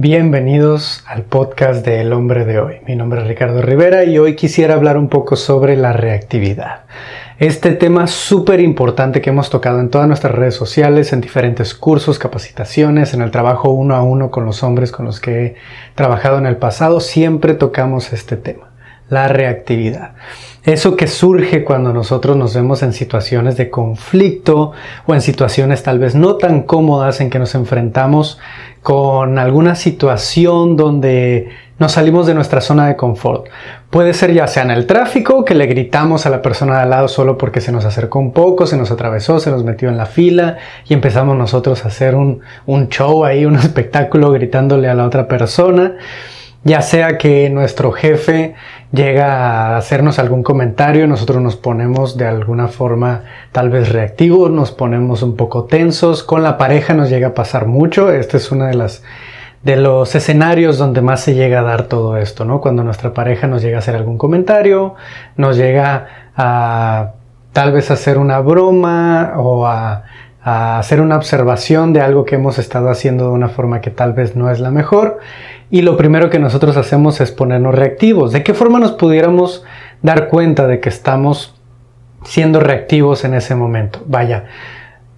Bienvenidos al podcast de El hombre de hoy. Mi nombre es Ricardo Rivera y hoy quisiera hablar un poco sobre la reactividad. Este tema súper importante que hemos tocado en todas nuestras redes sociales, en diferentes cursos, capacitaciones, en el trabajo uno a uno con los hombres con los que he trabajado en el pasado, siempre tocamos este tema, la reactividad. Eso que surge cuando nosotros nos vemos en situaciones de conflicto o en situaciones tal vez no tan cómodas en que nos enfrentamos con alguna situación donde nos salimos de nuestra zona de confort. Puede ser ya sea en el tráfico, que le gritamos a la persona de al lado solo porque se nos acercó un poco, se nos atravesó, se nos metió en la fila y empezamos nosotros a hacer un, un show ahí, un espectáculo gritándole a la otra persona ya sea que nuestro jefe llega a hacernos algún comentario, nosotros nos ponemos de alguna forma tal vez reactivos, nos ponemos un poco tensos, con la pareja nos llega a pasar mucho, este es uno de los escenarios donde más se llega a dar todo esto, ¿no? Cuando nuestra pareja nos llega a hacer algún comentario, nos llega a tal vez hacer una broma o a hacer una observación de algo que hemos estado haciendo de una forma que tal vez no es la mejor y lo primero que nosotros hacemos es ponernos reactivos. ¿De qué forma nos pudiéramos dar cuenta de que estamos siendo reactivos en ese momento? Vaya,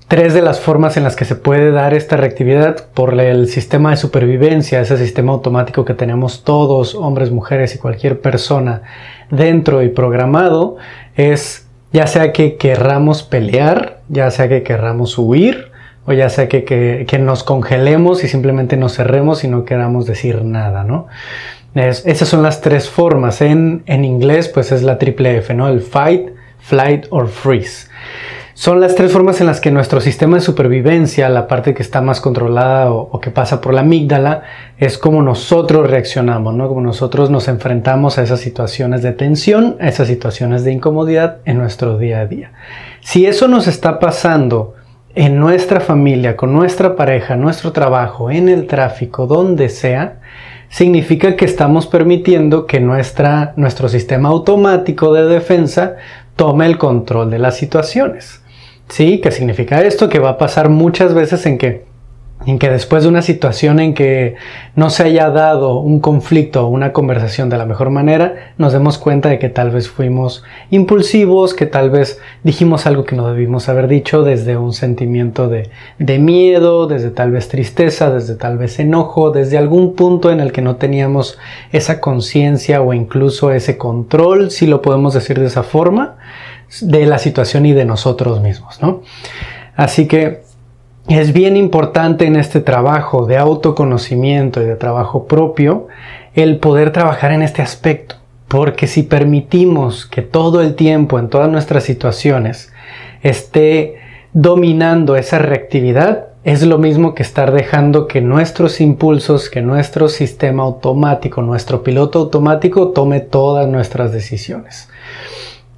tres de las formas en las que se puede dar esta reactividad por el sistema de supervivencia, ese sistema automático que tenemos todos, hombres, mujeres y cualquier persona dentro y programado, es ya sea que querramos pelear, ya sea que querramos huir, o ya sea que, que, nos congelemos y simplemente nos cerremos y no queramos decir nada, ¿no? esas son las tres formas. En, en, inglés, pues es la triple F, ¿no? El fight, flight or freeze. Son las tres formas en las que nuestro sistema de supervivencia, la parte que está más controlada o, o, que pasa por la amígdala, es como nosotros reaccionamos, ¿no? Como nosotros nos enfrentamos a esas situaciones de tensión, a esas situaciones de incomodidad en nuestro día a día. Si eso nos está pasando en nuestra familia, con nuestra pareja, nuestro trabajo, en el tráfico, donde sea, significa que estamos permitiendo que nuestra, nuestro sistema automático de defensa tome el control de las situaciones. ¿Sí? ¿Qué significa esto? Que va a pasar muchas veces en que en que después de una situación en que no se haya dado un conflicto o una conversación de la mejor manera, nos demos cuenta de que tal vez fuimos impulsivos, que tal vez dijimos algo que no debimos haber dicho desde un sentimiento de, de miedo, desde tal vez tristeza, desde tal vez enojo, desde algún punto en el que no teníamos esa conciencia o incluso ese control, si lo podemos decir de esa forma, de la situación y de nosotros mismos, ¿no? Así que es bien importante en este trabajo de autoconocimiento y de trabajo propio el poder trabajar en este aspecto, porque si permitimos que todo el tiempo, en todas nuestras situaciones, esté dominando esa reactividad, es lo mismo que estar dejando que nuestros impulsos, que nuestro sistema automático, nuestro piloto automático tome todas nuestras decisiones.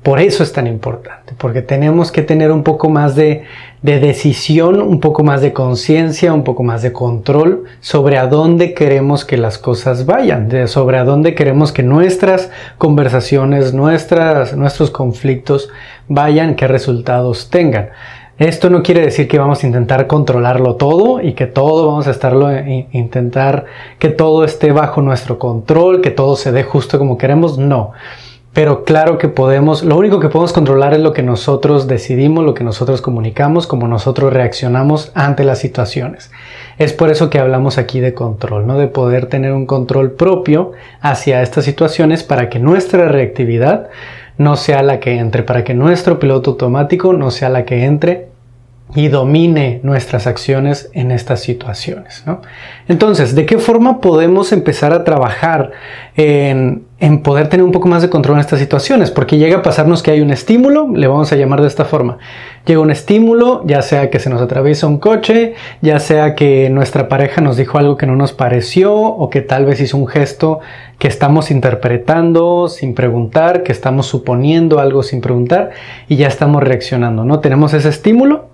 Por eso es tan importante, porque tenemos que tener un poco más de, decisión, un poco más de conciencia, un poco más de control sobre a dónde queremos que las cosas vayan, sobre a dónde queremos que nuestras conversaciones, nuestras, nuestros conflictos vayan, qué resultados tengan. Esto no quiere decir que vamos a intentar controlarlo todo y que todo vamos a estarlo intentar que todo esté bajo nuestro control, que todo se dé justo como queremos, no. Pero claro que podemos, lo único que podemos controlar es lo que nosotros decidimos, lo que nosotros comunicamos, como nosotros reaccionamos ante las situaciones. Es por eso que hablamos aquí de control, ¿no? De poder tener un control propio hacia estas situaciones para que nuestra reactividad no sea la que entre, para que nuestro piloto automático no sea la que entre y domine nuestras acciones en estas situaciones. ¿no? Entonces, ¿de qué forma podemos empezar a trabajar en, poder tener un poco más de control en estas situaciones? Porque llega a pasarnos que hay un estímulo, le vamos a llamar de esta forma. Llega un estímulo, ya sea que se nos atraviesa un coche, ya sea que nuestra pareja nos dijo algo que no nos pareció o que tal vez hizo un gesto que estamos interpretando sin preguntar, que estamos suponiendo algo sin preguntar y ya estamos reaccionando, ¿no? Tenemos ese estímulo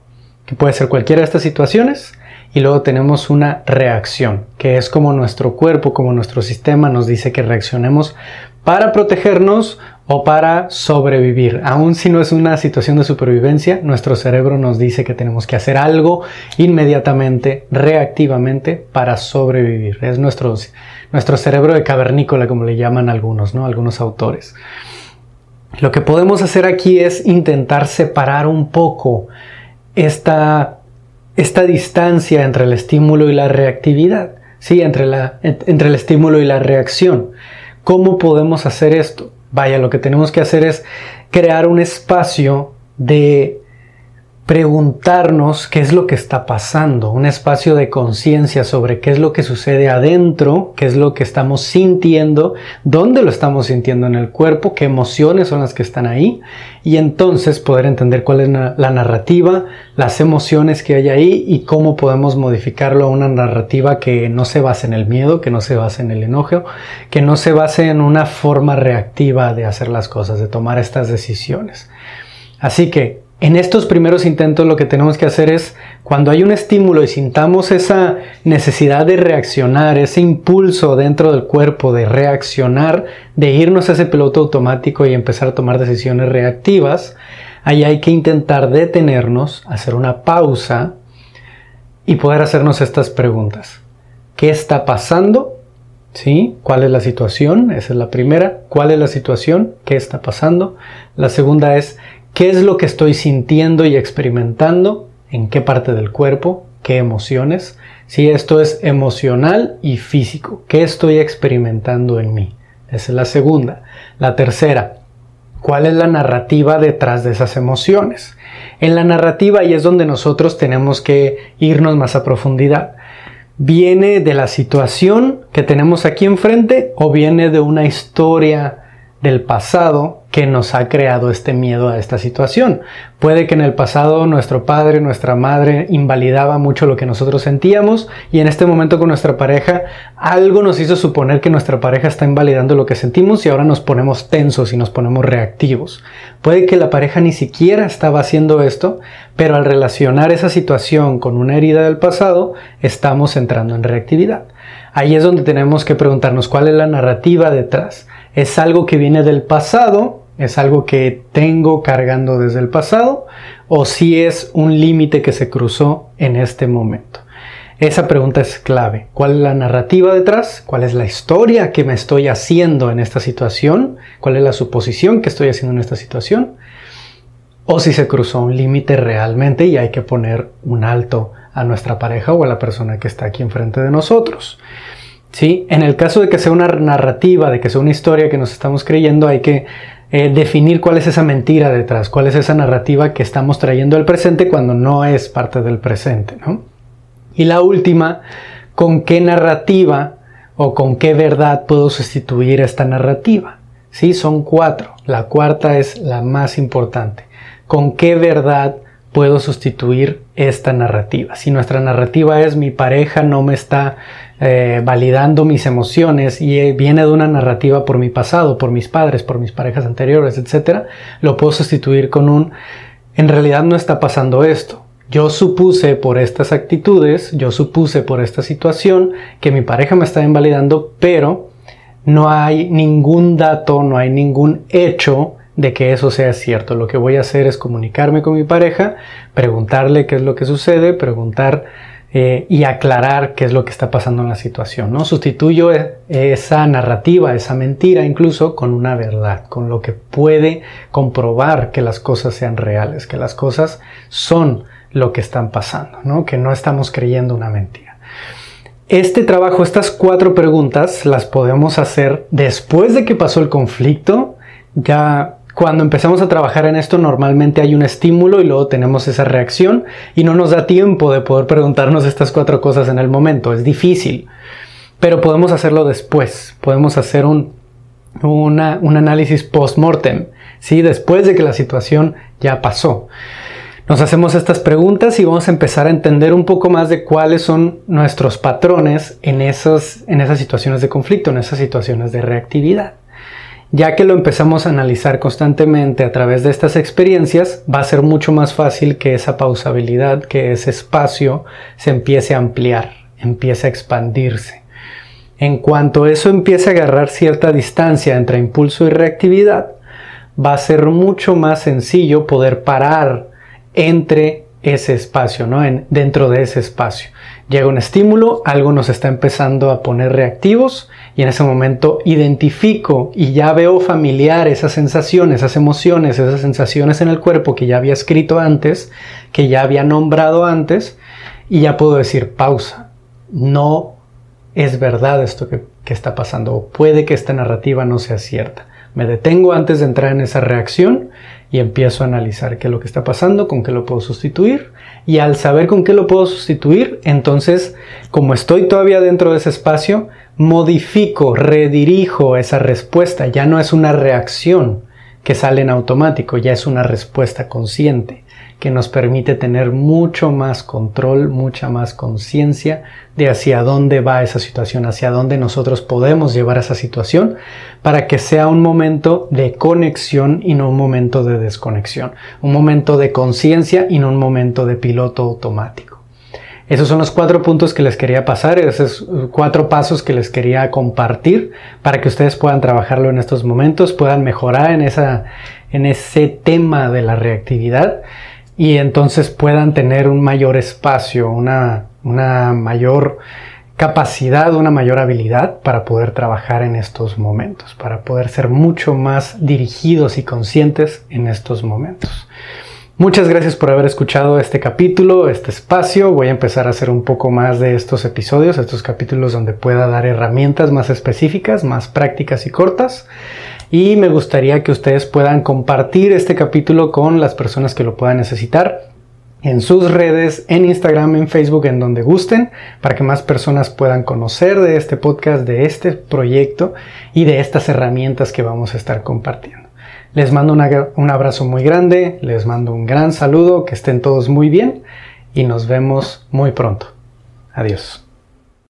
que puede ser cualquiera de estas situaciones, y luego tenemos una reacción, que es como nuestro cuerpo, como nuestro sistema nos dice que reaccionemos para protegernos o para sobrevivir. Aun si no es una situación de supervivencia, nuestro cerebro nos dice que tenemos que hacer algo inmediatamente, reactivamente, para sobrevivir. Es nuestro, nuestro cerebro de cavernícola, como le llaman algunos, ¿no? Algunos autores. Lo que podemos hacer aquí es intentar separar un poco esta, esta distancia entre el estímulo y la reactividad, ¿sí? entre, la, entre el estímulo y la reacción. ¿Cómo podemos hacer esto? Vaya, lo que tenemos que hacer es crear un espacio de preguntarnos qué es lo que está pasando, un espacio de conciencia sobre qué es lo que sucede adentro, qué es lo que estamos sintiendo, dónde lo estamos sintiendo en el cuerpo, qué emociones son las que están ahí y entonces poder entender cuál es la narrativa, las emociones que hay ahí y cómo podemos modificarlo a una narrativa que no se base en el miedo, que no se base en el enojo, que no se base en una forma reactiva de hacer las cosas, de tomar estas decisiones. Así que en estos primeros intentos lo que tenemos que hacer es, cuando hay un estímulo y sintamos esa necesidad de reaccionar, ese impulso dentro del cuerpo de reaccionar, de irnos a ese piloto automático y empezar a tomar decisiones reactivas, ahí hay que intentar detenernos, hacer una pausa y poder hacernos estas preguntas. ¿Qué está pasando? ¿Cuál es la situación? Esa es la primera. ¿Cuál es la situación? ¿Qué está pasando? La segunda es, qué es lo que estoy sintiendo y experimentando, en qué parte del cuerpo, qué emociones. Si esto es emocional y físico, qué estoy experimentando en mí. Esa es la segunda. La tercera, ¿cuál es la narrativa detrás de esas emociones? En la narrativa ahí es donde nosotros tenemos que irnos más a profundidad. ¿Viene de la situación que tenemos aquí enfrente o viene de una historia del pasado que nos ha creado este miedo a esta situación. Puede que en el pasado nuestro padre, nuestra madre invalidaba mucho lo que nosotros sentíamos y en este momento con nuestra pareja algo nos hizo suponer que nuestra pareja está invalidando lo que sentimos y ahora nos ponemos tensos y nos ponemos reactivos. Puede que la pareja ni siquiera estaba haciendo esto, pero al relacionar esa situación con una herida del pasado, estamos entrando en reactividad. Ahí es donde tenemos que preguntarnos cuál es la narrativa detrás es algo que viene del pasado, es algo que tengo cargando desde el pasado, o si es un límite que se cruzó en este momento. Esa pregunta es clave. ¿Cuál es la narrativa detrás? ¿Cuál es la historia que me estoy haciendo en esta situación? ¿Cuál es la suposición que estoy haciendo en esta situación? O si se cruzó un límite realmente y hay que poner un alto a nuestra pareja o a la persona que está aquí enfrente de nosotros. ¿Sí? En el caso de que sea una narrativa, de que sea una historia que nos estamos creyendo, hay que eh, definir cuál es esa mentira detrás, cuál es esa narrativa que estamos trayendo al presente cuando no es parte del presente. Y la última, ¿con qué narrativa o con qué verdad puedo sustituir esta narrativa? Sí, son cuatro. La cuarta es la más importante. ¿Con qué verdad puedo sustituir esta narrativa? Si nuestra narrativa es mi pareja no me está eh, validando mis emociones y eh, viene de una narrativa por mi pasado, por mis padres, por mis parejas anteriores, etc., lo puedo sustituir con un, en realidad no está pasando esto. Yo supuse por estas actitudes, yo supuse por esta situación que mi pareja me está invalidando, pero no hay ningún dato, no hay ningún hecho de que eso sea cierto. Lo que voy a hacer es comunicarme con mi pareja, preguntarle qué es lo que sucede, preguntar eh, y aclarar qué es lo que está pasando en la situación. ¿no? Sustituyo e, esa narrativa, esa mentira incluso con una verdad, con lo que puede comprobar que las cosas sean reales, que las cosas son lo que están pasando, ¿no? que no estamos creyendo una mentira. Este trabajo, estas cuatro preguntas las podemos hacer después de que pasó el conflicto, ya cuando empezamos a trabajar en esto normalmente hay un estímulo y luego tenemos esa reacción y no nos da tiempo de poder preguntarnos estas cuatro cosas en el momento, es difícil, pero podemos hacerlo después, podemos hacer un, un análisis post-mortem, ¿sí? después de que la situación ya pasó. Nos hacemos estas preguntas y vamos a empezar a entender un poco más de cuáles son nuestros patrones en, esos, en esas situaciones de conflicto, en esas situaciones de reactividad. Ya que lo empezamos a analizar constantemente a través de estas experiencias, va a ser mucho más fácil que esa pausabilidad, que ese espacio se empiece a ampliar, empiece a expandirse. En cuanto eso empiece a agarrar cierta distancia entre impulso y reactividad, va a ser mucho más sencillo poder parar entre ese espacio, ¿no? En, dentro de ese espacio. Llega un estímulo, algo nos está empezando a poner reactivos y en ese momento identifico y ya veo familiar esas sensaciones, esas emociones, esas sensaciones en el cuerpo que ya había escrito antes, que ya había nombrado antes y ya puedo decir pausa. No es verdad esto que, que está pasando o puede que esta narrativa no sea cierta. Me detengo antes de entrar en esa reacción y empiezo a analizar qué es lo que está pasando, con qué lo puedo sustituir. Y al saber con qué lo puedo sustituir, entonces, como estoy todavía dentro de ese espacio, modifico, redirijo esa respuesta. Ya no es una reacción que sale en automático, ya es una respuesta consciente que nos permite tener mucho más control, mucha más conciencia de hacia dónde va esa situación, hacia dónde nosotros podemos llevar esa situación para que sea un momento de conexión y no un momento de desconexión, un momento de conciencia y no un momento de piloto automático. Esos son los cuatro puntos que les quería pasar, esos cuatro pasos que les quería compartir para que ustedes puedan trabajarlo en estos momentos, puedan mejorar en, esa, en ese tema de la reactividad y entonces puedan tener un mayor espacio, una, una mayor capacidad, una mayor habilidad para poder trabajar en estos momentos, para poder ser mucho más dirigidos y conscientes en estos momentos. Muchas gracias por haber escuchado este capítulo, este espacio. Voy a empezar a hacer un poco más de estos episodios, estos capítulos donde pueda dar herramientas más específicas, más prácticas y cortas y me gustaría que ustedes puedan compartir este capítulo con las personas que lo puedan necesitar en sus redes, en Instagram, en Facebook, en donde gusten, para que más personas puedan conocer de este podcast, de este proyecto y de estas herramientas que vamos a estar compartiendo. Les mando un abrazo muy grande, les mando un gran saludo, que estén todos muy bien y nos vemos muy pronto. Adiós.